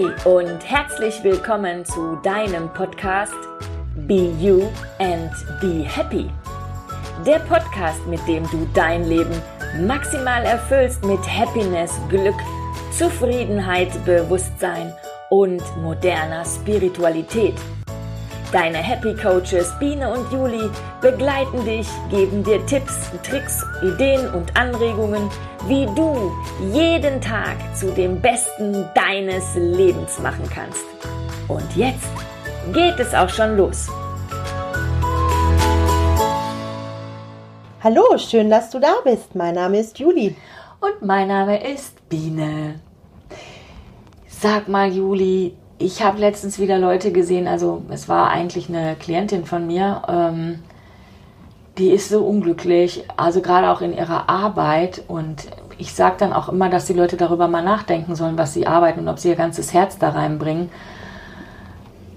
Hey und herzlich willkommen zu deinem Podcast Be You and Be Happy. Der Podcast, mit dem du dein Leben maximal erfüllst mit Happiness, Glück, Zufriedenheit, Bewusstsein und moderner Spiritualität. Deine Happy Coaches Biene und Juli begleiten dich, geben dir Tipps, Tricks, Ideen und Anregungen, wie du jeden Tag zu dem Besten deines Lebens machen kannst. Und jetzt geht es auch schon los. Hallo, schön, dass du da bist. Mein Name ist Juli. Und mein Name ist Biene. Sag mal, Juli, ich habe letztens wieder Leute gesehen, also es war eigentlich eine Klientin von mir, ähm, die ist so unglücklich, also gerade auch in ihrer Arbeit und ich sage dann auch immer, dass die Leute darüber mal nachdenken sollen, was sie arbeiten und ob sie ihr ganzes Herz da reinbringen.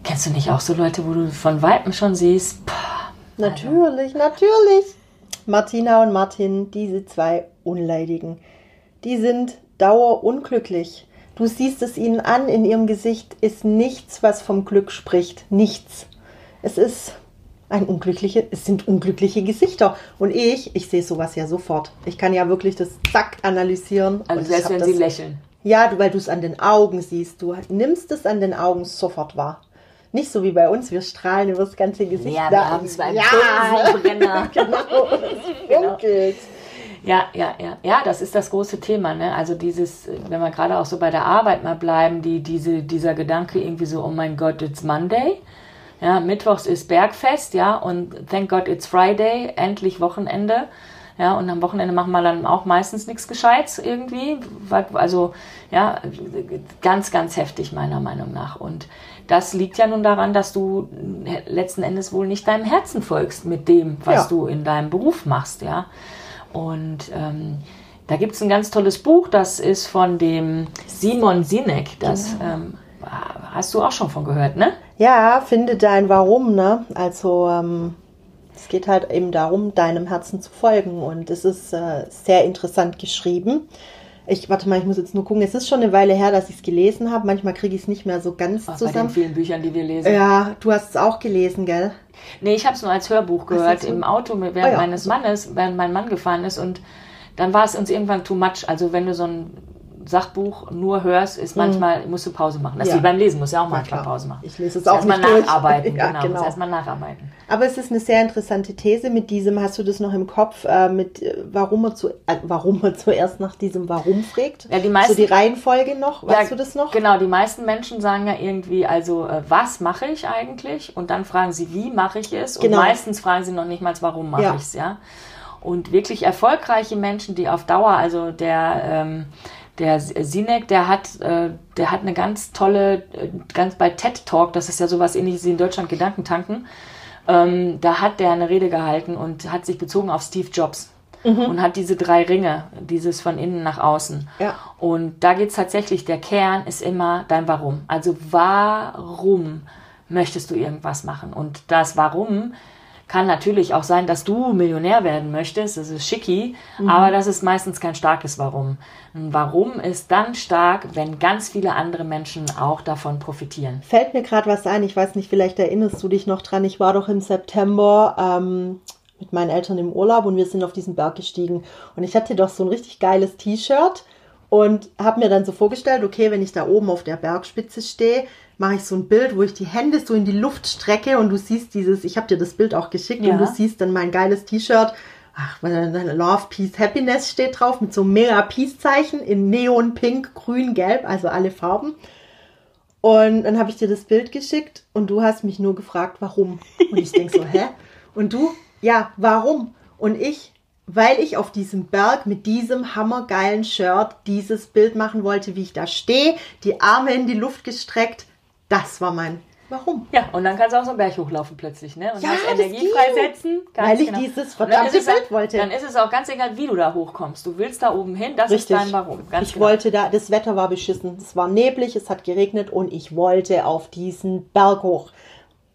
Kennst du nicht auch so Leute, wo du von Weitem schon siehst? Pah, natürlich, natürlich. Martina und Martin, diese zwei Unleidigen, die sind dauerunglücklich. Du siehst es ihnen an, in ihrem Gesicht ist nichts, was vom Glück spricht. Nichts. Es ist ein unglückliche, es sind unglückliche Gesichter. Und ich, ich sehe sowas ja sofort. Ich kann ja wirklich das Zack analysieren. Also selbst wenn das, sie lächeln. Ja, du, weil du es an den Augen siehst. Du nimmst es an den Augen sofort wahr. Nicht so wie bei uns, wir strahlen über das ganze Gesicht. Ja, wir haben zwei ja. Brenner. genau, es funkelt. Ja, ja, ja, ja, das ist das große Thema, ne? Also dieses, wenn wir gerade auch so bei der Arbeit mal bleiben, die, diese, dieser Gedanke irgendwie so, oh mein Gott, it's Monday. Ja, Mittwochs ist Bergfest, ja, und thank God it's Friday, endlich Wochenende. Ja, und am Wochenende machen wir dann auch meistens nichts Gescheites irgendwie. Also, ja, ganz, ganz heftig meiner Meinung nach. Und das liegt ja nun daran, dass du letzten Endes wohl nicht deinem Herzen folgst mit dem, was Ja. du in deinem Beruf machst, ja. Und ähm, da gibt es ein ganz tolles Buch, das ist von dem Simon Sinek. Das ähm, hast du auch schon von gehört, ne? Ja, finde dein Warum, ne? Also, ähm, es geht halt eben darum, deinem Herzen zu folgen. Und es ist äh, sehr interessant geschrieben. Ich, warte mal, ich muss jetzt nur gucken. Es ist schon eine Weile her, dass ich es gelesen habe. Manchmal kriege ich es nicht mehr so ganz Bei den zusammen. vielen Büchern, die wir lesen. Ja, du hast es auch gelesen, gell? Nee, ich habe es nur als Hörbuch gehört im Auto während Ah ja, meines Mannes, während mein Mann gefahren ist. Und dann war es uns irgendwann too much. Also wenn du so ein Sachbuch nur hörst, ist manchmal, musst du Pause machen. Das ist Mhm. Ja. wie beim Lesen, musst du ja auch manchmal klar. Pause machen. Ich lese es auch erstmal nicht durch. nacharbeiten, Ja, genau. genau. Musst erstmal nacharbeiten. Aber es ist eine sehr interessante These mit diesem, hast du das noch im Kopf, äh, mit äh, warum er, zu, äh, warum er zuerst nach diesem Warum fragt? Ja, die meisten- so die Reihenfolge noch, weißt du das noch? Genau, die meisten Menschen sagen ja irgendwie, also äh, was mache ich eigentlich? Und dann fragen sie, wie mache ich es? Und Genau. meistens fragen sie noch nicht mal, warum mache Ja. ich es, ja. Und wirklich erfolgreiche Menschen, die auf Dauer, also der ähm, der Sinek, der hat, äh, der hat eine ganz tolle, äh, ganz bei TED Talk, das ist ja sowas ähnliches wie in Deutschland Gedankentanken, ähm, da hat der eine Rede gehalten und hat sich bezogen auf Steve Jobs und hat diese drei Ringe, dieses von innen nach außen. Ja. Und da geht's tatsächlich, der Kern ist immer dein Warum. Also warum möchtest du irgendwas machen? Und das Warum kann natürlich auch sein, dass du Millionär werden möchtest, das ist schicki, aber das ist meistens kein starkes Warum. Ein Warum ist dann stark, wenn ganz viele andere Menschen auch davon profitieren. Fällt mir gerade was ein, ich weiß nicht, vielleicht erinnerst du dich noch dran, ich war doch im September ähm, mit meinen Eltern im Urlaub und wir sind auf diesen Berg gestiegen. Und ich hatte doch so ein richtig geiles T-Shirt und habe mir dann so vorgestellt, okay, wenn ich da oben auf der Bergspitze stehe, mache ich so ein Bild, wo ich die Hände so in die Luft strecke und du siehst dieses, ich habe dir das Bild auch geschickt Ja. und du siehst dann mein geiles T-Shirt. Ach, weil dann dann Love, Peace, Happiness steht drauf mit so einem mega Peace-Zeichen in Neon, Pink, Grün, Gelb, also alle Farben. Und dann habe ich dir das Bild geschickt und du hast mich nur gefragt, warum. Und ich denk so, hä? Und du, ja, warum? Und ich, weil ich auf diesem Berg mit diesem hammergeilen Shirt dieses Bild machen wollte, wie ich da stehe, die Arme in die Luft gestreckt. Das war mein Warum. Ja, und dann kannst du auch so einen Berg hochlaufen plötzlich, ne? Und Ja, hast das Energie freisetzen. Weil ich genau. dieses verdammte ist Bild wollte. Dann ist es auch ganz egal, wie du da hochkommst. Du willst da oben hin, das ist Richtig. dein Warum. Ganz ich genau. wollte da, das Wetter war beschissen. Es war neblig, es hat geregnet und ich wollte auf diesen Berg hoch.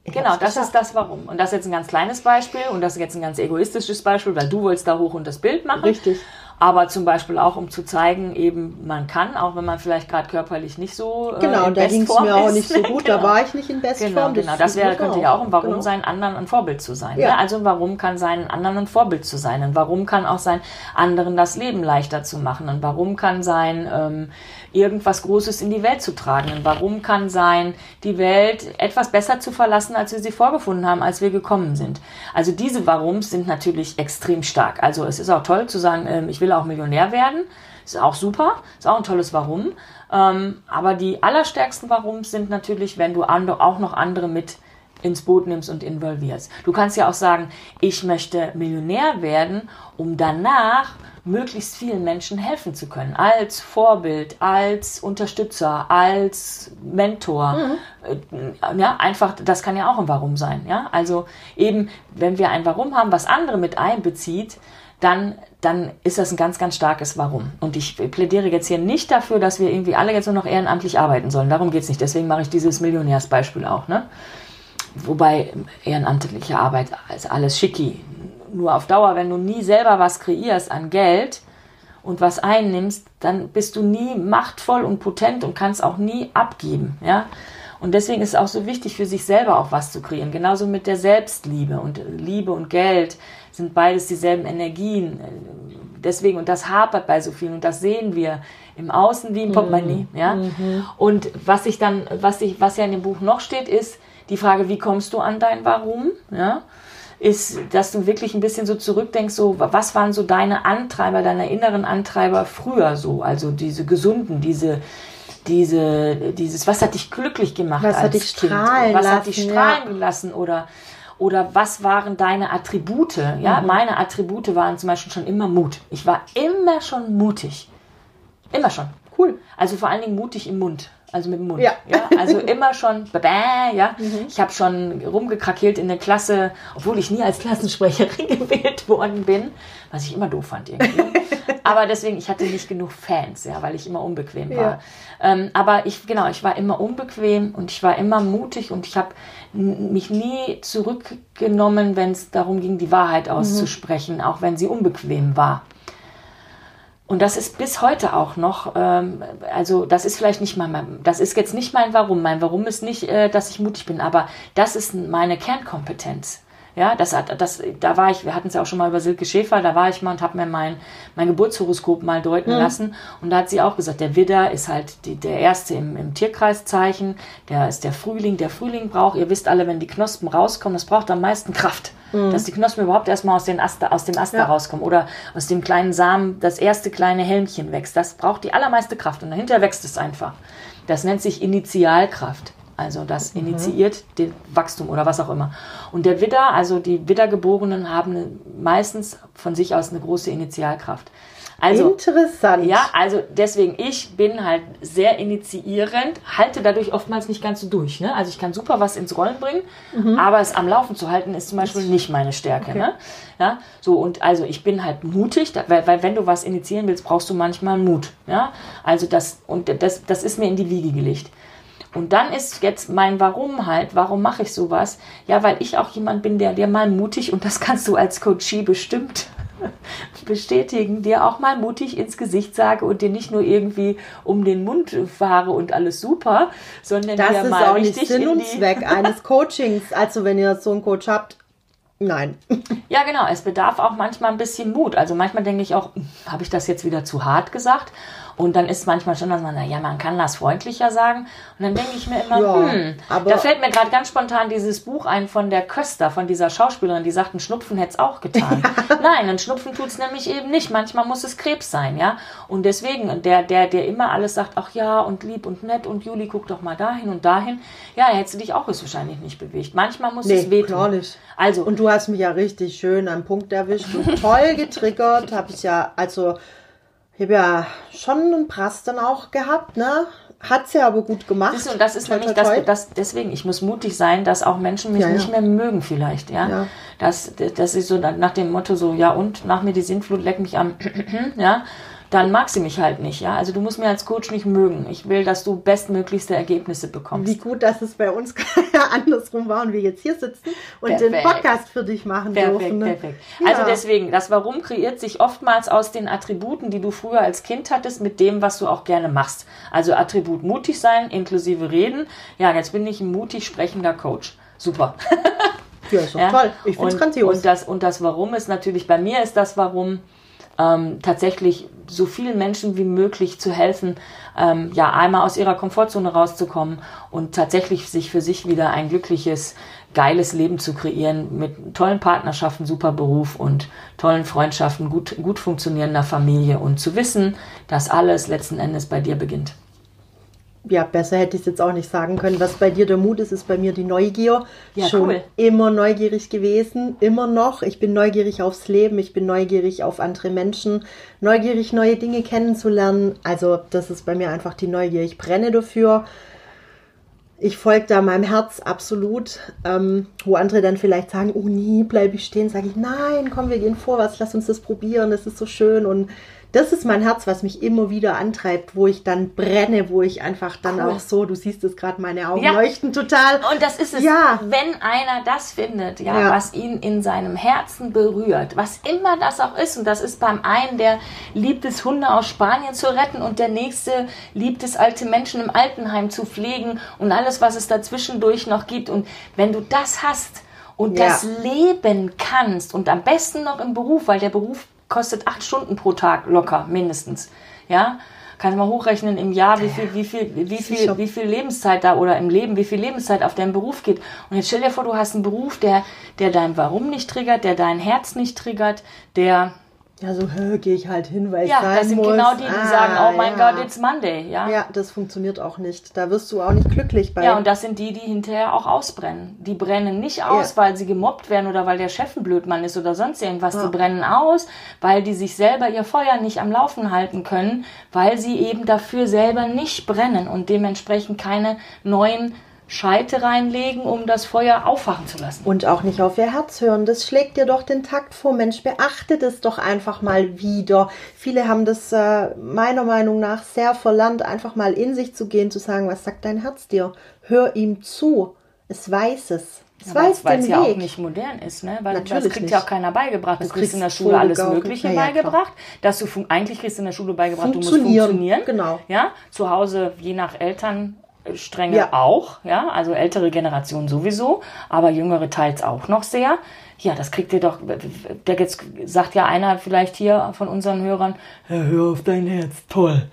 Ich Genau, das geschafft. ist das Warum. Und das ist jetzt ein ganz kleines Beispiel und das ist jetzt ein ganz egoistisches Beispiel, weil du wolltest da hoch und das Bild machen. Richtig. Aber zum Beispiel auch, um zu zeigen, eben man kann, auch wenn man vielleicht gerade körperlich nicht so äh, genau, in da ging es mir auch nicht so gut, genau. da war ich nicht in Bestform. Genau, genau. das wäre könnte ja auch ein Warum genau. sein, anderen ein Vorbild zu sein. Ja. Ne? Also Warum kann sein, anderen ein Vorbild zu sein. Ein Warum kann auch sein, anderen das Leben leichter zu machen. Ein Warum kann sein, ähm, irgendwas Großes in die Welt zu tragen. Ein Warum kann sein, die Welt etwas besser zu verlassen, als wir sie vorgefunden haben, als wir gekommen sind. Also diese Warums sind natürlich extrem stark. Also es ist auch toll zu sagen, ähm, ich will auch Millionär werden. Ist auch super, ist auch ein tolles Warum. Ähm, aber die allerstärksten Warums sind natürlich, wenn du auch noch andere mit ins Boot nimmst und involvierst. Du kannst ja auch sagen, ich möchte Millionär werden, um danach möglichst vielen Menschen helfen zu können. Als Vorbild, als Unterstützer, als Mentor. Mhm. Äh, ja, einfach, das kann ja auch ein Warum sein. Ja, also eben, wenn wir ein Warum haben, was andere mit einbezieht, dann, dann ist das ein ganz, ganz starkes Warum. Und ich plädiere jetzt hier nicht dafür, dass wir irgendwie alle jetzt nur noch ehrenamtlich arbeiten sollen. Darum geht es nicht. Deswegen mache ich dieses Millionärsbeispiel auch. Ne? Wobei ehrenamtliche Arbeit ist alles schicki. Nur auf Dauer, wenn du nie selber was kreierst an Geld und was einnimmst, dann bist du nie machtvoll und potent und kannst auch nie abgeben. Ja? Und deswegen ist es auch so wichtig, für sich selber auch was zu kreieren. Genauso mit der Selbstliebe. Und Liebe und Geld sind beides dieselben Energien. Deswegen, und das hapert bei so vielen, und das sehen wir im Außen wie im Portemonnaie. Mhm. Ja? Mhm. Und was ich dann, was ich, was ja in dem Buch noch steht, ist die Frage, wie kommst du an dein Warum? Ja? ist, dass du wirklich ein bisschen so zurückdenkst, so, was waren so deine Antreiber, deine inneren Antreiber früher so? Also diese gesunden, diese, diese, dieses, was hat dich glücklich gemacht? Was hat dich strahlen Was lassen, hat dich strahlen ja. lassen? Oder, oder was waren deine Attribute? Ja, mhm. meine Attribute waren zum Beispiel schon immer Mut. Ich war immer schon mutig. Immer schon. Cool. Also vor allen Dingen mutig im Mund also mit dem Mund. Ja. ja? Also immer schon, bäh, ja. Mhm. Ich habe schon rumgekrakeelt in der Klasse, obwohl ich nie als Klassensprecherin gewählt worden bin, was ich immer doof fand irgendwie. aber deswegen, ich hatte nicht genug Fans, ja, weil ich immer unbequem war. Ja. Ähm, aber ich, genau, ich war immer unbequem und ich war immer mutig und ich habe mich nie zurückgenommen, wenn es darum ging, die Wahrheit auszusprechen, mhm. auch wenn sie unbequem war. Und das ist bis heute auch noch, ähm, also das ist vielleicht nicht mein, das ist jetzt nicht mein Warum. Mein Warum ist nicht, äh, dass ich mutig bin, aber das ist meine Kernkompetenz. Ja, das hat, das, da war ich, wir hatten es ja auch schon mal über Silke Schäfer, da war ich mal und habe mir mein, mein Geburtshoroskop mal deuten mhm. lassen. Und da hat sie auch gesagt, der Widder ist halt die, der erste im, im Tierkreiszeichen, der ist der Frühling. Der Frühling braucht, ihr wisst alle, wenn die Knospen rauskommen, das braucht am meisten Kraft. Mhm. Dass die Knospen überhaupt erstmal aus, den Ast, aus dem Ast ja. rauskommen oder aus dem kleinen Samen das erste kleine Helmchen wächst. Das braucht die allermeiste Kraft und dahinter wächst es einfach. Das nennt sich Initialkraft. Also das mhm. initiiert den Wachstum oder was auch immer. Und der Widder, also die Widdergeborenen haben meistens von sich aus eine große Initialkraft. Also, Interessant. Ja, also deswegen, ich bin halt sehr initiierend, halte dadurch oftmals nicht ganz so durch. Ne? Also ich kann super was ins Rollen bringen, mhm. aber es am Laufen zu halten ist zum Beispiel nicht meine Stärke. Okay. Ne? Ja, so und also ich bin halt mutig, weil, weil wenn du was initiieren willst, brauchst du manchmal Mut. Ja, also das und das, das ist mir in die Wiege gelegt. Und dann ist jetzt mein Warum halt, warum mache ich sowas? Ja, weil ich auch jemand bin, der dir mal mutig, und das kannst du als Coachie bestimmt bestätigen, dir auch mal mutig ins Gesicht sage und dir nicht nur irgendwie um den Mund fahre und alles super, sondern das dir mal Das ist auch nicht Sinn und Zweck eines Coachings. Also wenn ihr so einen Coach habt, Nein. Ja, genau. Es bedarf auch manchmal ein bisschen Mut. Also manchmal denke ich auch, hm, habe ich das jetzt wieder zu hart gesagt? Und dann ist manchmal schon, dass man, na ja, man kann das freundlicher sagen. Und dann denke ich mir immer, ja, hm, da fällt mir gerade ganz spontan dieses Buch ein von der Köster, von dieser Schauspielerin, die sagt, ein Schnupfen hätte es auch getan. Ja. Nein, ein Schnupfen tut es nämlich eben nicht. Manchmal muss es Krebs sein, ja. Und deswegen, der, der, der immer alles sagt, ach ja, und lieb und nett und Juli, guck doch mal dahin und dahin. Ja, hättest du dich auch höchstwahrscheinlich nicht bewegt. Manchmal muss nee, es wehtun. Klar nicht. Also. Und du hast mich ja richtig schön am Punkt erwischt toll getriggert. Habe ich ja, also ich habe ja schon einen Prass dann auch gehabt, ne? Hat sie aber gut gemacht. Siehst du, und das ist toi, nämlich toi, toi. Das, das, deswegen, ich muss mutig sein, dass auch Menschen mich ja, nicht mehr mögen vielleicht, ja. ja. Das, das ist so nach dem Motto so, ja und, nach mir die Sintflut, leck mich am, ja. Dann mag sie mich halt nicht. Ja, also du musst mir als Coach nicht mögen. Ich will, dass du bestmöglichste Ergebnisse bekommst. Wie gut, dass es bei uns andersrum war und wir jetzt hier sitzen und perfekt. den Podcast für dich machen perfekt, dürfen. Ne? Perfekt. Ja. Also deswegen, das Warum kreiert sich oftmals aus den Attributen, die du früher als Kind hattest, mit dem, was du auch gerne machst. Also Attribut mutig sein, inklusive reden. Ja, jetzt bin ich ein mutig sprechender Coach. Super. Ja, ist doch ja? toll. Ich finde es grandios. Und das, und das Warum ist natürlich, bei mir ist das Warum, ähm, tatsächlich so vielen Menschen wie möglich zu helfen, ähm, ja, einmal aus ihrer Komfortzone rauszukommen und tatsächlich sich für sich wieder ein glückliches, geiles Leben zu kreieren mit tollen Partnerschaften, super Beruf und tollen Freundschaften, gut, gut funktionierender Familie und zu wissen, dass alles letzten Endes bei dir beginnt ja, besser hätte ich es jetzt auch nicht sagen können. Was bei dir der Mut ist, ist bei mir die Neugier. Ja, Schon cool. immer neugierig gewesen, immer noch. Ich bin neugierig aufs Leben, ich bin neugierig auf andere Menschen, neugierig neue Dinge kennenzulernen. Also das ist bei mir einfach die Neugier. Ich brenne dafür. Ich folge da meinem Herz absolut. Ähm, wo andere dann vielleicht sagen, oh nie, bleibe ich stehen, sage ich, nein, komm, wir gehen vorwärts, lass uns das probieren, das ist so schön und das ist mein Herz, was mich immer wieder antreibt, wo ich dann brenne, wo ich einfach dann cool. auch so, du siehst es gerade, meine Augen ja. leuchten total. Und das ist es, ja. wenn einer das findet, ja, ja, was ihn in seinem Herzen berührt, was immer das auch ist, und das ist beim einen, der liebt es, Hunde aus Spanien zu retten und der nächste liebt es, alte Menschen im Altenheim zu pflegen und alles, was es dazwischendurch noch gibt. Und wenn du das hast, und ja. das leben kannst und am besten noch im Beruf, weil der Beruf kostet acht Stunden pro Tag locker, mindestens. Ja, kannst du mal hochrechnen im Jahr, wie viel, wie viel, wie viel, wie viel Lebenszeit da oder im Leben, wie viel Lebenszeit auf deinen Beruf geht. Und jetzt stell dir vor, du hast einen Beruf, der, der dein Warum nicht triggert, der dein Herz nicht triggert, der ja, so gehe ich halt hin, weil ja, ich sein das sind muss. genau die, die ah, sagen, oh mein ja. Gott, it's Monday. Ja? ja, das funktioniert auch nicht. Da wirst du auch nicht glücklich bei. Ja, und das sind die, die hinterher auch ausbrennen. Die brennen nicht aus, ja. weil sie gemobbt werden oder weil der Chef ein Blödmann ist oder sonst irgendwas. Ja. Die brennen aus, weil die sich selber ihr Feuer nicht am Laufen halten können, weil sie eben dafür selber nicht brennen und dementsprechend keine neuen Scheite reinlegen, um das Feuer auffachen zu lassen. Und auch nicht auf ihr Herz hören. Das schlägt dir doch den Takt vor. Mensch, beachte das doch einfach mal wieder. Viele haben das äh, meiner Meinung nach sehr verlernt, einfach mal in sich zu gehen, zu sagen, was sagt dein Herz dir? Hör ihm zu. Es weiß es. Es ja, weiß weil es ja auch nicht modern ist, ne? Weil Natürlich das kriegt nicht. ja auch keiner beigebracht. Das du kriegst in der Schule alles Mögliche ja, beigebracht. Dass du eigentlich kriegst in der Schule beigebracht, du musst funktionieren. Genau. Ja, zu Hause je nach Eltern Strenge ja. auch, ja, also ältere Generation sowieso, aber jüngere teils auch noch sehr. Ja, das kriegt ihr doch, der jetzt sagt ja einer vielleicht hier von unseren Hörern, hör auf dein Herz, toll.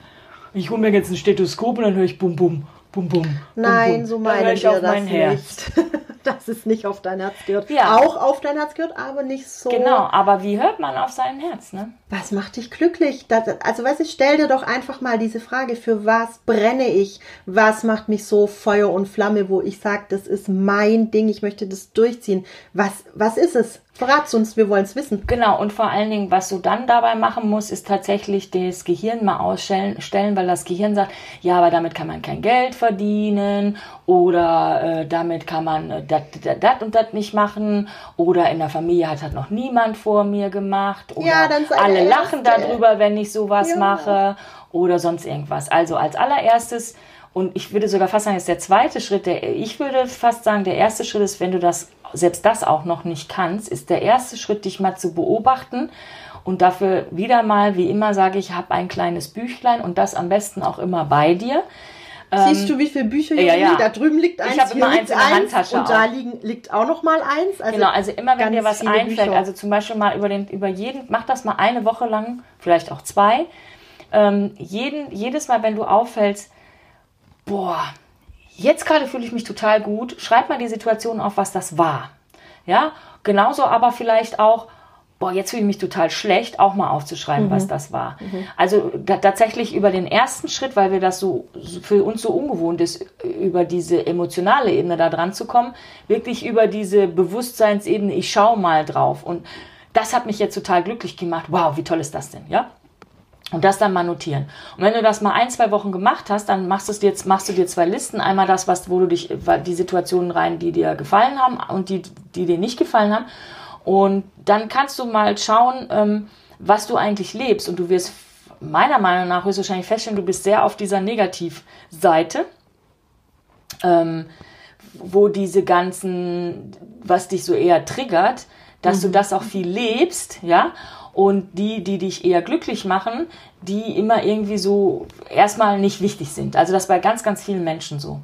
Ich hole mir jetzt ein Stethoskop und dann höre ich bum bum, bum bum. Nein, bum. so meine ich auf mein Herz. dass es nicht auf dein Herz gehört. Ja. Auch auf dein Herz gehört, aber nicht so. Genau, aber wie hört man auf sein Herz, ne? Was macht dich glücklich? Das, also, weißt du, stell dir doch einfach mal diese Frage, für was brenne ich? Was macht mich so Feuer und Flamme, wo ich sage, das ist mein Ding, ich möchte das durchziehen. Was, was ist es? Verrat's uns, wir wollen es wissen. Genau, und vor allen Dingen, was du dann dabei machen musst, ist tatsächlich das Gehirn mal ausstellen, stellen, weil das Gehirn sagt, ja, aber damit kann man kein Geld verdienen oder äh, damit kann man äh, das und das nicht machen oder in der Familie hat halt noch niemand vor mir gemacht oder ja, alle lachen darüber, wenn ich sowas ja. mache oder sonst irgendwas. Also als allererstes und ich würde sogar fast sagen, ist der zweite Schritt, der, ich würde fast sagen, der erste Schritt ist, wenn du das selbst das auch noch nicht kannst, ist der erste Schritt, dich mal zu beobachten und dafür wieder mal, wie immer sage ich, hab ein kleines Büchlein und das am besten auch immer bei dir. Siehst ähm, du, wie viele Bücher hier ja, ja. Da drüben liegt eins, ich habe immer eins in der Handtasche und da liegen, liegt auch noch mal eins. Also genau, also immer wenn dir was einfällt, Bücher. also zum Beispiel mal über den über jeden, mach das mal eine Woche lang, vielleicht auch zwei. Ähm, jeden, jedes Mal, wenn du auffällst, boah, jetzt gerade fühle ich mich total gut. Schreib mal die Situation auf, was das war. Ja, genauso aber vielleicht auch, boah, jetzt fühle ich mich total schlecht, auch mal aufzuschreiben, mhm. was das war. Mhm. Also tatsächlich über den ersten Schritt, weil wir das so für uns so ungewohnt ist, über diese emotionale Ebene da dran zu kommen, wirklich über diese Bewusstseinsebene, ich schaue mal drauf. Und das hat mich jetzt total glücklich gemacht. Wow, wie toll ist das denn, ja? Und das dann mal notieren. Und wenn du das mal ein, zwei Wochen gemacht hast, dann machst, du jetzt, machst du dir zwei Listen. Einmal das, was, wo du dich, die Situationen rein, die dir gefallen haben und die, die dir nicht gefallen haben. Und dann kannst du mal schauen, ähm, was du eigentlich lebst. Und du wirst meiner Meinung nach höchstwahrscheinlich feststellen, du bist sehr auf dieser Negativseite, ähm, wo diese ganzen, was dich so eher triggert, dass mhm. du das auch viel lebst, ja, und die, die dich eher glücklich machen, die immer irgendwie so erstmal nicht wichtig sind. Also das bei ganz, ganz vielen Menschen so.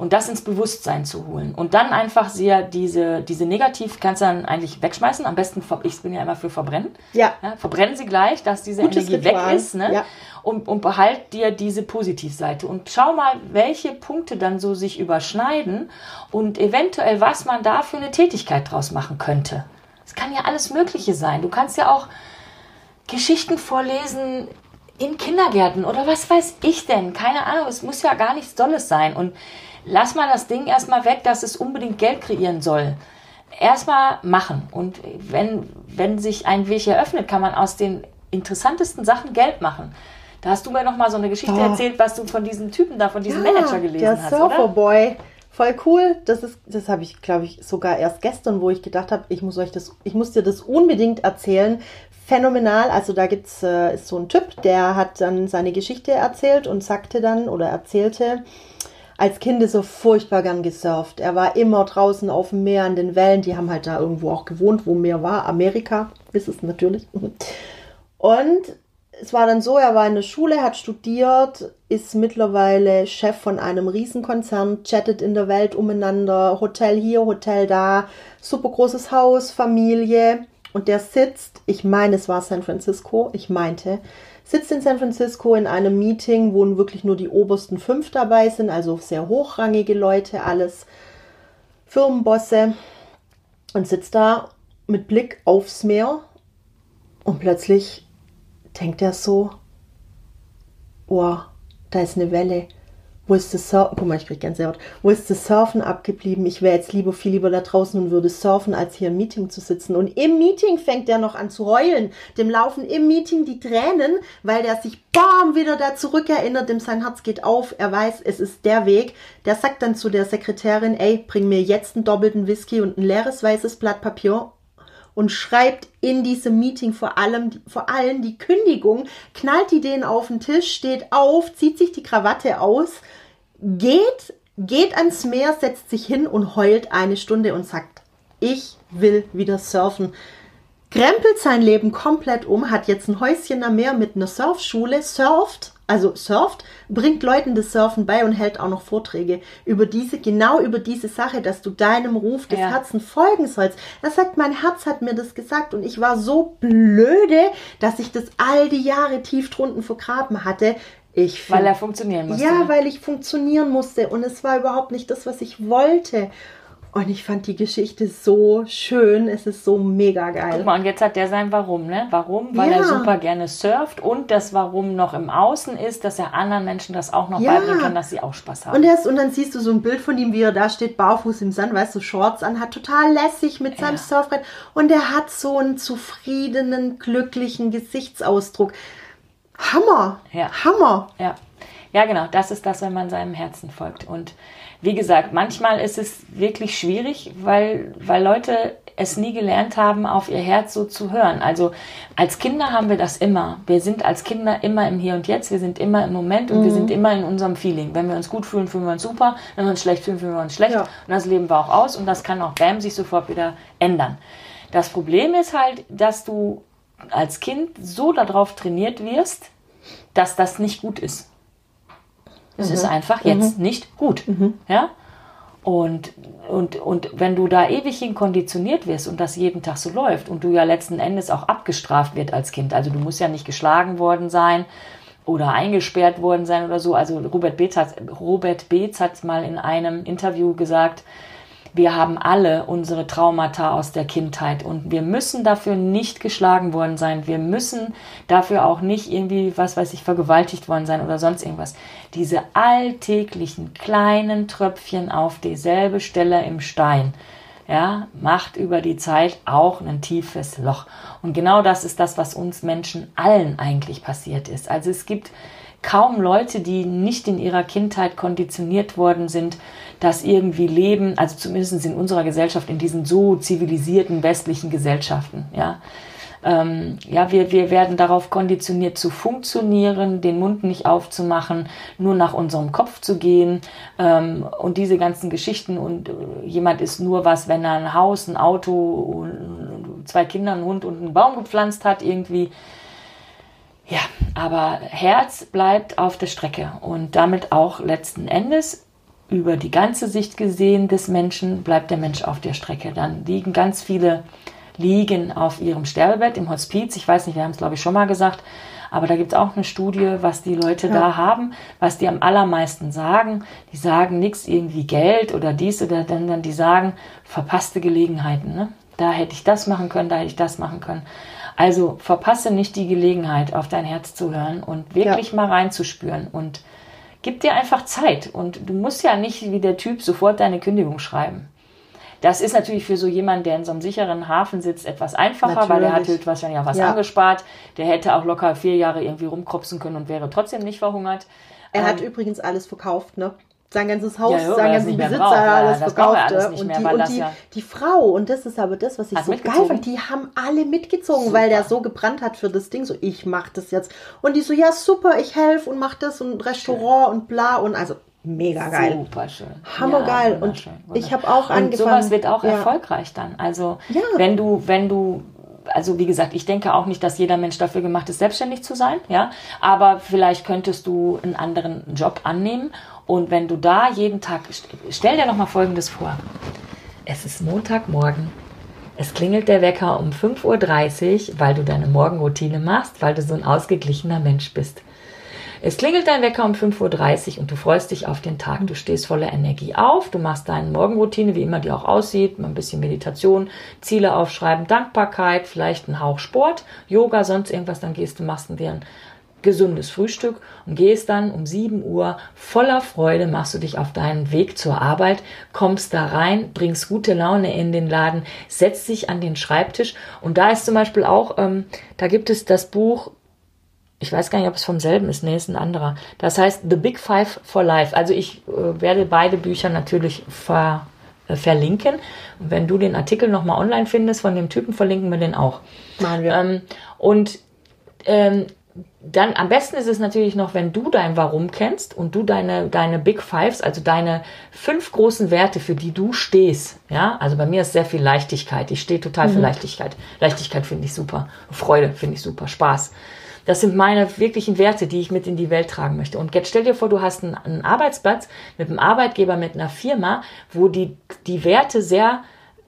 Und das ins Bewusstsein zu holen. Und dann einfach sehr diese, diese Negativ kannst du dann eigentlich wegschmeißen. Am besten, ich bin ja immer für verbrennen. Ja. ja verbrennen sie gleich, dass diese Gutes Energie Ritual. weg ist. Ne? Ja. Und, und behalt dir diese Positivseite. Und schau mal, welche Punkte dann so sich überschneiden und eventuell, was man da für eine Tätigkeit draus machen könnte. Es kann ja alles Mögliche sein. Du kannst ja auch Geschichten vorlesen in Kindergärten oder was weiß ich denn? Keine Ahnung, es muss ja gar nichts Dolles sein. Und lass mal das Ding erstmal weg, dass es unbedingt Geld kreieren soll. Erstmal machen. Und wenn, wenn sich ein Weg eröffnet, kann man aus den interessantesten Sachen Geld machen. Da hast du mir noch mal so eine Geschichte oh. erzählt, was du von diesem Typen da, von diesem ja, Manager gelesen der hast, Surferboy. Voll cool. Das ist, das habe ich, glaube ich, sogar erst gestern, wo ich gedacht habe, ich muss euch das, ich muss dir das unbedingt erzählen, phänomenal. Also da gibt's äh, ist so ein Typ, der hat dann seine Geschichte erzählt und sagte dann oder erzählte, als Kind er furchtbar gern gesurft. Er war immer draußen auf dem Meer an den Wellen. Die haben halt da irgendwo auch gewohnt, wo Meer war. Amerika ist es natürlich. Und es war dann so, er war in der Schule, hat studiert, ist mittlerweile Chef von einem Riesenkonzern, chattet in der Welt umeinander, Hotel hier, Hotel da, super großes Haus, Familie. Und der sitzt, ich meine, es war San Francisco, ich meinte, sitzt in San Francisco in einem Meeting, wo wirklich nur die obersten fünf dabei sind, also sehr hochrangige Leute, alles Firmenbosse und sitzt da mit Blick aufs Meer und plötzlich denkt er so, oh, da ist eine Welle wo ist das Surfen, guck mal, ich krieg Gänsehaut, wo ist das Surfen abgeblieben? Ich wäre jetzt lieber, viel lieber da draußen und würde surfen, als hier im Meeting zu sitzen. Und im Meeting fängt er noch an zu heulen. Dem laufen im Meeting die Tränen, weil der sich bam wieder da zurückerinnert, dem sein Herz geht auf, er weiß, es ist der Weg. Der sagt dann zu der Sekretärin, ey, bring mir jetzt einen doppelten Whisky und ein leeres weißes Blatt Papier und schreibt in diesem Meeting vor allem, vor allem die Kündigung, knallt die denen auf den Tisch, steht auf, zieht sich die Krawatte aus geht, geht ans Meer, setzt sich hin und heult eine Stunde und sagt, ich will wieder surfen. Krempelt sein Leben komplett um, hat jetzt ein Häuschen am Meer mit einer Surfschule, surft, also surft, bringt Leuten das Surfen bei und hält auch noch Vorträge über diese, genau über diese Sache, dass du deinem Ruf des ja. Herzens folgen sollst. Er sagt, mein Herz hat mir das gesagt und ich war so blöde, dass ich das all die Jahre tief drunten vergraben hatte. Ich weil er funktionieren musste. Ja, weil ich funktionieren musste und es war überhaupt nicht das, was ich wollte. Und ich fand die Geschichte so schön. Es ist so mega geil. Guck mal, und jetzt hat der sein Warum, ne? Warum? Weil ja. er super gerne surft und das Warum noch im Außen ist, dass er anderen Menschen das auch noch ja. beibringen kann, dass sie auch Spaß haben. Und, ist, und dann siehst du so ein Bild von ihm, wie er da steht, barfuß im Sand, weißt du, Shorts an, hat total lässig mit seinem ja. Surfbrett. Und er hat so einen zufriedenen, glücklichen Gesichtsausdruck. Hammer. Ja. Hammer. Ja. Ja, genau. Das ist das, wenn man seinem Herzen folgt. Und wie gesagt, manchmal ist es wirklich schwierig, weil, weil Leute es nie gelernt haben, auf ihr Herz so zu hören. Also als Kinder haben wir das immer. Wir sind als Kinder immer im Hier und Jetzt, wir sind immer im Moment und mhm. wir sind immer in unserem Feeling. Wenn wir uns gut fühlen, fühlen wir uns super. Wenn wir uns schlecht fühlen, fühlen wir uns schlecht. Ja. Und das leben wir auch aus und das kann auch bam sich sofort wieder ändern. Das Problem ist halt, dass du als Kind so darauf trainiert wirst, dass das nicht gut ist. Es mhm. ist einfach jetzt mhm. nicht gut. Mhm. Ja? Und, und, und wenn du da ewig hin konditioniert wirst und das jeden Tag so läuft und du ja letzten Endes auch abgestraft wird als Kind, also du musst ja nicht geschlagen worden sein oder eingesperrt worden sein oder so. Also Robert Beetz hat, Robert Beetz hat mal in einem Interview gesagt, wir haben alle unsere Traumata aus der Kindheit und wir müssen dafür nicht geschlagen worden sein. Wir müssen dafür auch nicht irgendwie, was weiß ich, vergewaltigt worden sein oder sonst irgendwas. Diese alltäglichen kleinen Tröpfchen auf dieselbe Stelle im Stein, ja, macht über die Zeit auch ein tiefes Loch. Und genau das ist das, was uns Menschen allen eigentlich passiert ist. Also es gibt kaum Leute, die nicht in ihrer Kindheit konditioniert worden sind, dass irgendwie leben, also zumindest in unserer Gesellschaft, in diesen so zivilisierten westlichen Gesellschaften, ja. ähm, ja, wir, wir werden darauf konditioniert zu funktionieren, den Mund nicht aufzumachen, nur nach unserem Kopf zu gehen ähm, und diese ganzen Geschichten und äh, jemand ist nur was, wenn er ein Haus, ein Auto, zwei Kinder, einen Hund und einen Baum gepflanzt hat irgendwie. Ja, aber Herz bleibt auf der Strecke und damit auch letzten Endes über die ganze Sicht gesehen des Menschen bleibt der Mensch auf der Strecke. Dann liegen ganz viele liegen auf ihrem Sterbebett im Hospiz. Ich weiß nicht, wir haben es glaube ich schon mal gesagt, aber da gibt es auch eine Studie, was die Leute ja. da haben, was die am allermeisten sagen. Die sagen nichts irgendwie Geld oder dies oder dann, dann die sagen verpasste Gelegenheiten. Ne? Da hätte ich das machen können, da hätte ich das machen können. Also verpasse nicht die Gelegenheit, auf dein Herz zu hören und wirklich ja. mal reinzuspüren und gib dir einfach Zeit. Und du musst ja nicht wie der Typ sofort deine Kündigung schreiben. Das ist natürlich für so jemanden, der in so einem sicheren Hafen sitzt, etwas einfacher, natürlich. weil er hat halt wahrscheinlich auch was ja. angespart. Der hätte auch locker vier Jahre irgendwie rumkropsen können und wäre trotzdem nicht verhungert. Er ähm, hat übrigens alles verkauft, ne? Sein ganzes Haus, ja, sein ganzen Besitzer, braucht, alles verkauft. Und, mehr, die, und die, ja die, Frau, und das ist aber das, was ich so geil fand, die haben alle mitgezogen, super. weil der so gebrannt hat für das Ding, so ich mach das jetzt. Und die so, ja super, ich helfe und mach das und Restaurant schön. und bla und also mega geil. Super schön. Hammergeil. Ja, und ich habe auch und angefangen. sowas wird auch erfolgreich dann. Also wenn du, wenn du also wie gesagt, ich denke auch nicht, dass jeder Mensch dafür gemacht ist, selbstständig zu sein, ja. Aber vielleicht könntest du einen anderen Job annehmen und wenn du da jeden Tag, stell dir noch mal Folgendes vor: Es ist Montagmorgen. Es klingelt der Wecker um 5.30 Uhr, weil du deine Morgenroutine machst, weil du so ein ausgeglichener Mensch bist. Es klingelt dein Wecker um 5.30 Uhr und du freust dich auf den Tag. Du stehst voller Energie auf, du machst deine Morgenroutine, wie immer die auch aussieht, ein bisschen Meditation, Ziele aufschreiben, Dankbarkeit, vielleicht ein Hauch Sport, Yoga, sonst irgendwas, dann gehst du, machst dir ein gesundes Frühstück und gehst dann um 7 Uhr voller Freude, machst du dich auf deinen Weg zur Arbeit, kommst da rein, bringst gute Laune in den Laden, setzt dich an den Schreibtisch und da ist zum Beispiel auch, ähm, da gibt es das Buch ich weiß gar nicht, ob es vom selben ist. Nee, ist ein anderer. Das heißt The Big Five for Life. Also ich äh, werde beide Bücher natürlich ver, äh, verlinken. Und wenn du den Artikel nochmal online findest von dem Typen, verlinken wir den auch. Machen wir. Ähm, und ähm, dann am besten ist es natürlich noch, wenn du dein Warum kennst und du deine, deine Big Fives, also deine fünf großen Werte, für die du stehst. Ja, also bei mir ist sehr viel Leichtigkeit. Ich stehe total mhm. für Leichtigkeit. Leichtigkeit finde ich super. Freude finde ich super. Spaß. Das sind meine wirklichen Werte, die ich mit in die Welt tragen möchte. Und jetzt stell dir vor, du hast einen, einen Arbeitsplatz mit einem Arbeitgeber, mit einer Firma, wo die, die Werte sehr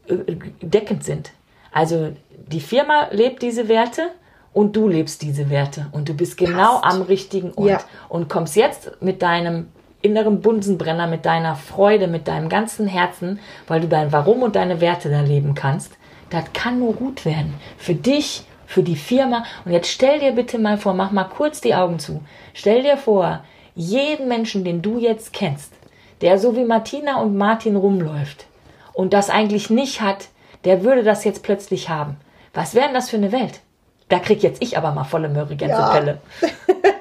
äh, deckend sind. Also die Firma lebt diese Werte und du lebst diese Werte und du bist genau Passt. am richtigen Ort ja. und kommst jetzt mit deinem inneren Bunsenbrenner, mit deiner Freude, mit deinem ganzen Herzen, weil du dein Warum und deine Werte da leben kannst. Das kann nur gut werden. Für dich für die Firma. Und jetzt stell dir bitte mal vor, mach mal kurz die Augen zu. Stell dir vor, jeden Menschen, den du jetzt kennst, der so wie Martina und Martin rumläuft und das eigentlich nicht hat, der würde das jetzt plötzlich haben. Was wäre denn das für eine Welt? Da krieg jetzt ich aber mal volle Möhre Gänsepelle. Ja.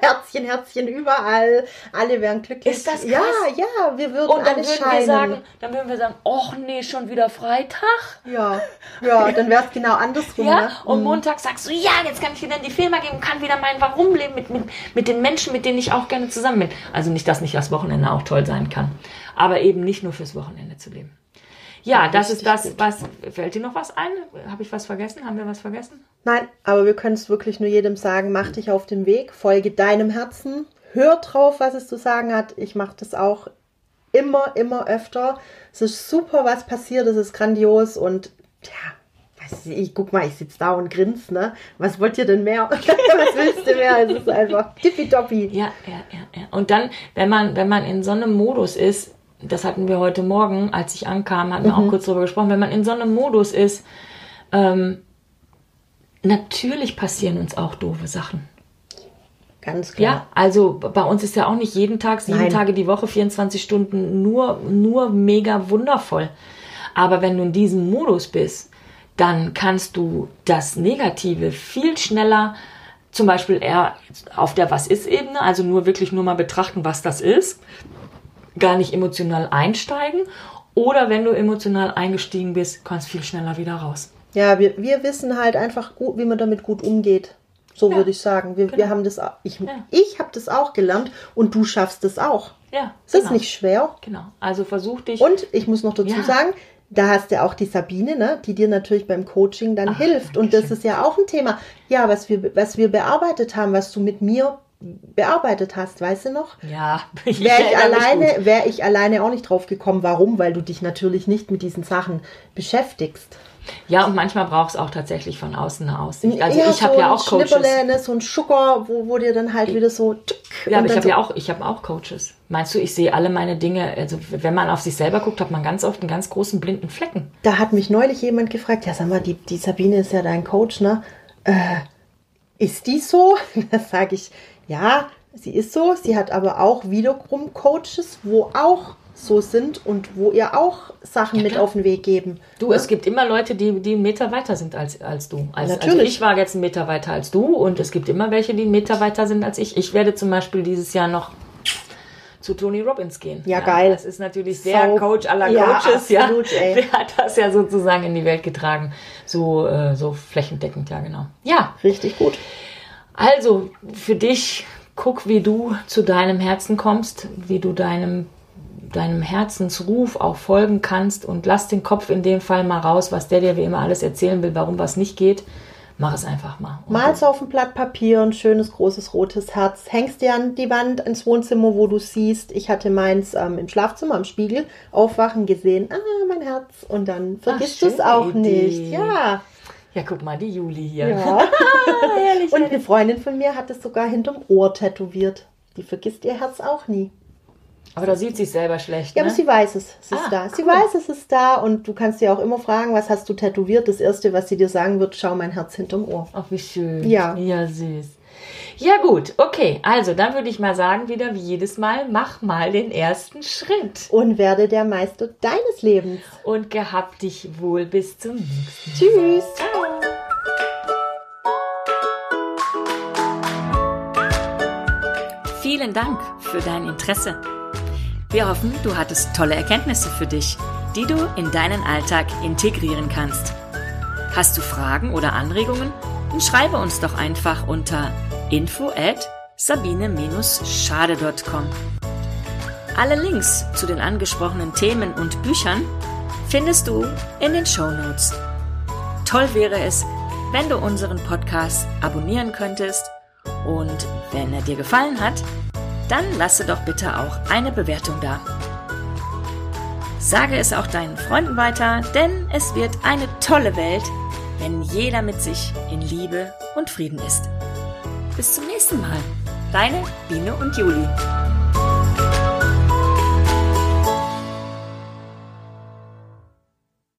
Herzchen, Herzchen überall. Alle wären glücklich. Ist das krass? Ja, ja, wir würden Und dann würden scheinen. wir sagen, dann würden wir sagen, ach nee, schon wieder Freitag. Ja, ja, dann wäre es genau andersrum. Ja, ne? und mhm. Montag sagst du, ja, jetzt kann ich wieder in die Firma gehen und kann wieder mein Warum leben mit, mit, mit den Menschen, mit denen ich auch gerne zusammen bin. Also nicht, dass nicht das Wochenende auch toll sein kann, aber eben nicht nur fürs Wochenende zu leben. Ja, das ist das, gut. was. Fällt dir noch was ein? Habe ich was vergessen? Haben wir was vergessen? Nein, aber wir können es wirklich nur jedem sagen: mach dich auf den Weg, folge deinem Herzen, hör drauf, was es zu sagen hat. Ich mache das auch immer, immer öfter. Es ist super, was passiert, es ist grandios und ja, ich guck mal, ich sitze da und grinse, ne? Was wollt ihr denn mehr? was willst du mehr? Es ist einfach tippitoppi. Ja, ja, ja, ja. Und dann, wenn man, wenn man in so einem Modus ist, das hatten wir heute Morgen, als ich ankam, hatten wir mhm. auch kurz darüber gesprochen, wenn man in so einem Modus ist, ähm, natürlich passieren uns auch doofe Sachen. Ganz klar. Ja, also bei uns ist ja auch nicht jeden Tag, sieben Nein. Tage die Woche, 24 Stunden nur, nur mega wundervoll. Aber wenn du in diesem Modus bist, dann kannst du das Negative viel schneller, zum Beispiel eher auf der Was ist-Ebene, also nur wirklich nur mal betrachten, was das ist gar nicht emotional einsteigen. Oder wenn du emotional eingestiegen bist, kannst viel schneller wieder raus. Ja, wir, wir wissen halt einfach gut, wie man damit gut umgeht. So Ja, würde ich sagen. Wir, wir genau. haben das, ich, Ja. ich habe das auch gelernt und du schaffst es auch. Ja, Es ist genau. nicht schwer. Genau. Also versuch dich. Und ich muss noch dazu Ja. sagen, da hast du auch die Sabine, ne, die dir natürlich beim Coaching dann Ach, hilft. Und das ist ja auch ein Thema. Ja, was wir, was wir bearbeitet haben, was du mit mir bearbeitet hast, weißt du noch? ja, Wäre ich erinnere mich alleine, wäre ich alleine auch nicht drauf gekommen. Warum? Weil du dich natürlich nicht mit diesen Sachen beschäftigst. Ja, und manchmal braucht es auch tatsächlich von außen eine Aussicht. Also ich so habe ja auch Coaches. Ne, so ein Sugar, wo, wo dir dann halt wieder so. tück Ja, aber ich habe so, ja auch, ich habe auch Coaches. Meinst du, ich sehe alle meine Dinge, also wenn man auf sich selber guckt, hat man ganz oft einen ganz großen blinden Flecken. Da hat mich neulich jemand gefragt, ja sag mal, die, die Sabine ist ja dein Coach, ne? Äh, ist die so? Da sage ich, ja, sie ist so. Sie hat aber auch wiederum Coaches, wo auch so sind und wo ihr auch Sachen mit klar. auf den Weg geben. Du, es gibt immer Leute, die, die einen Meter weiter sind als, als du. Also, also Natürlich. ich war jetzt einen Meter weiter als du und es gibt immer welche, die einen Meter weiter sind als ich. Ich werde zum Beispiel dieses Jahr noch zu Tony Robbins gehen. Ja, geil. Das ist natürlich der So- Coach aller Ja, Coaches, absolut, ja. ey. Der hat das ja sozusagen in die Welt getragen. So, äh, so flächendeckend, ja, genau. Ja, Richtig gut. also für dich, guck, wie du zu deinem Herzen kommst, wie du deinem, deinem Herzensruf auch folgen kannst und lass den Kopf in dem Fall mal raus, was der dir wie immer alles erzählen will, warum was nicht geht. Mach es einfach mal. Malst auf ein Blatt Papier ein schönes großes rotes Herz, hängst dir an die Wand ins Wohnzimmer, wo du siehst. Ich hatte meins ähm, im Schlafzimmer am Spiegel aufwachen gesehen. Ah, mein Herz. Und dann vergisst du es auch Idee. nicht. Ja. Ja, guck mal, die Juli hier. ja. Herrlich, Und eine Freundin von mir hat es sogar hinterm Ohr tätowiert. Die vergisst ihr Herz auch nie. Aber da sieht sich selber schlecht. Ja, ne? aber sie weiß es. Es ist Ah, da. Sie cool. weiß, es ist da. Und du kannst sie auch immer fragen, was hast du tätowiert? Das Erste, was sie dir sagen wird, schau mein Herz hinterm Ohr. Ach, wie schön. Ja. Ja, süß. Ja, gut. Okay, also dann würde ich mal sagen, wieder wie jedes Mal, mach mal den ersten Schritt. Und werde der Meister deines Lebens. Und gehabt dich wohl bis zum nächsten Tschüss. Ciao. Vielen Dank für dein Interesse. Wir hoffen, du hattest tolle Erkenntnisse für dich, die du in deinen Alltag integrieren kannst. Hast du Fragen oder Anregungen? Dann schreibe uns doch einfach unter info at sabine-schade.com. Alle Links zu den angesprochenen Themen und Büchern findest du in den Show Notes. Toll wäre es, wenn du unseren Podcast abonnieren könntest und wenn er dir gefallen hat, dann lasse doch bitte auch eine Bewertung da. Sage es auch deinen Freunden weiter, denn es wird eine tolle Welt, wenn jeder mit sich in Liebe und Frieden ist. Bis zum nächsten Mal. Deine Biene und Juli.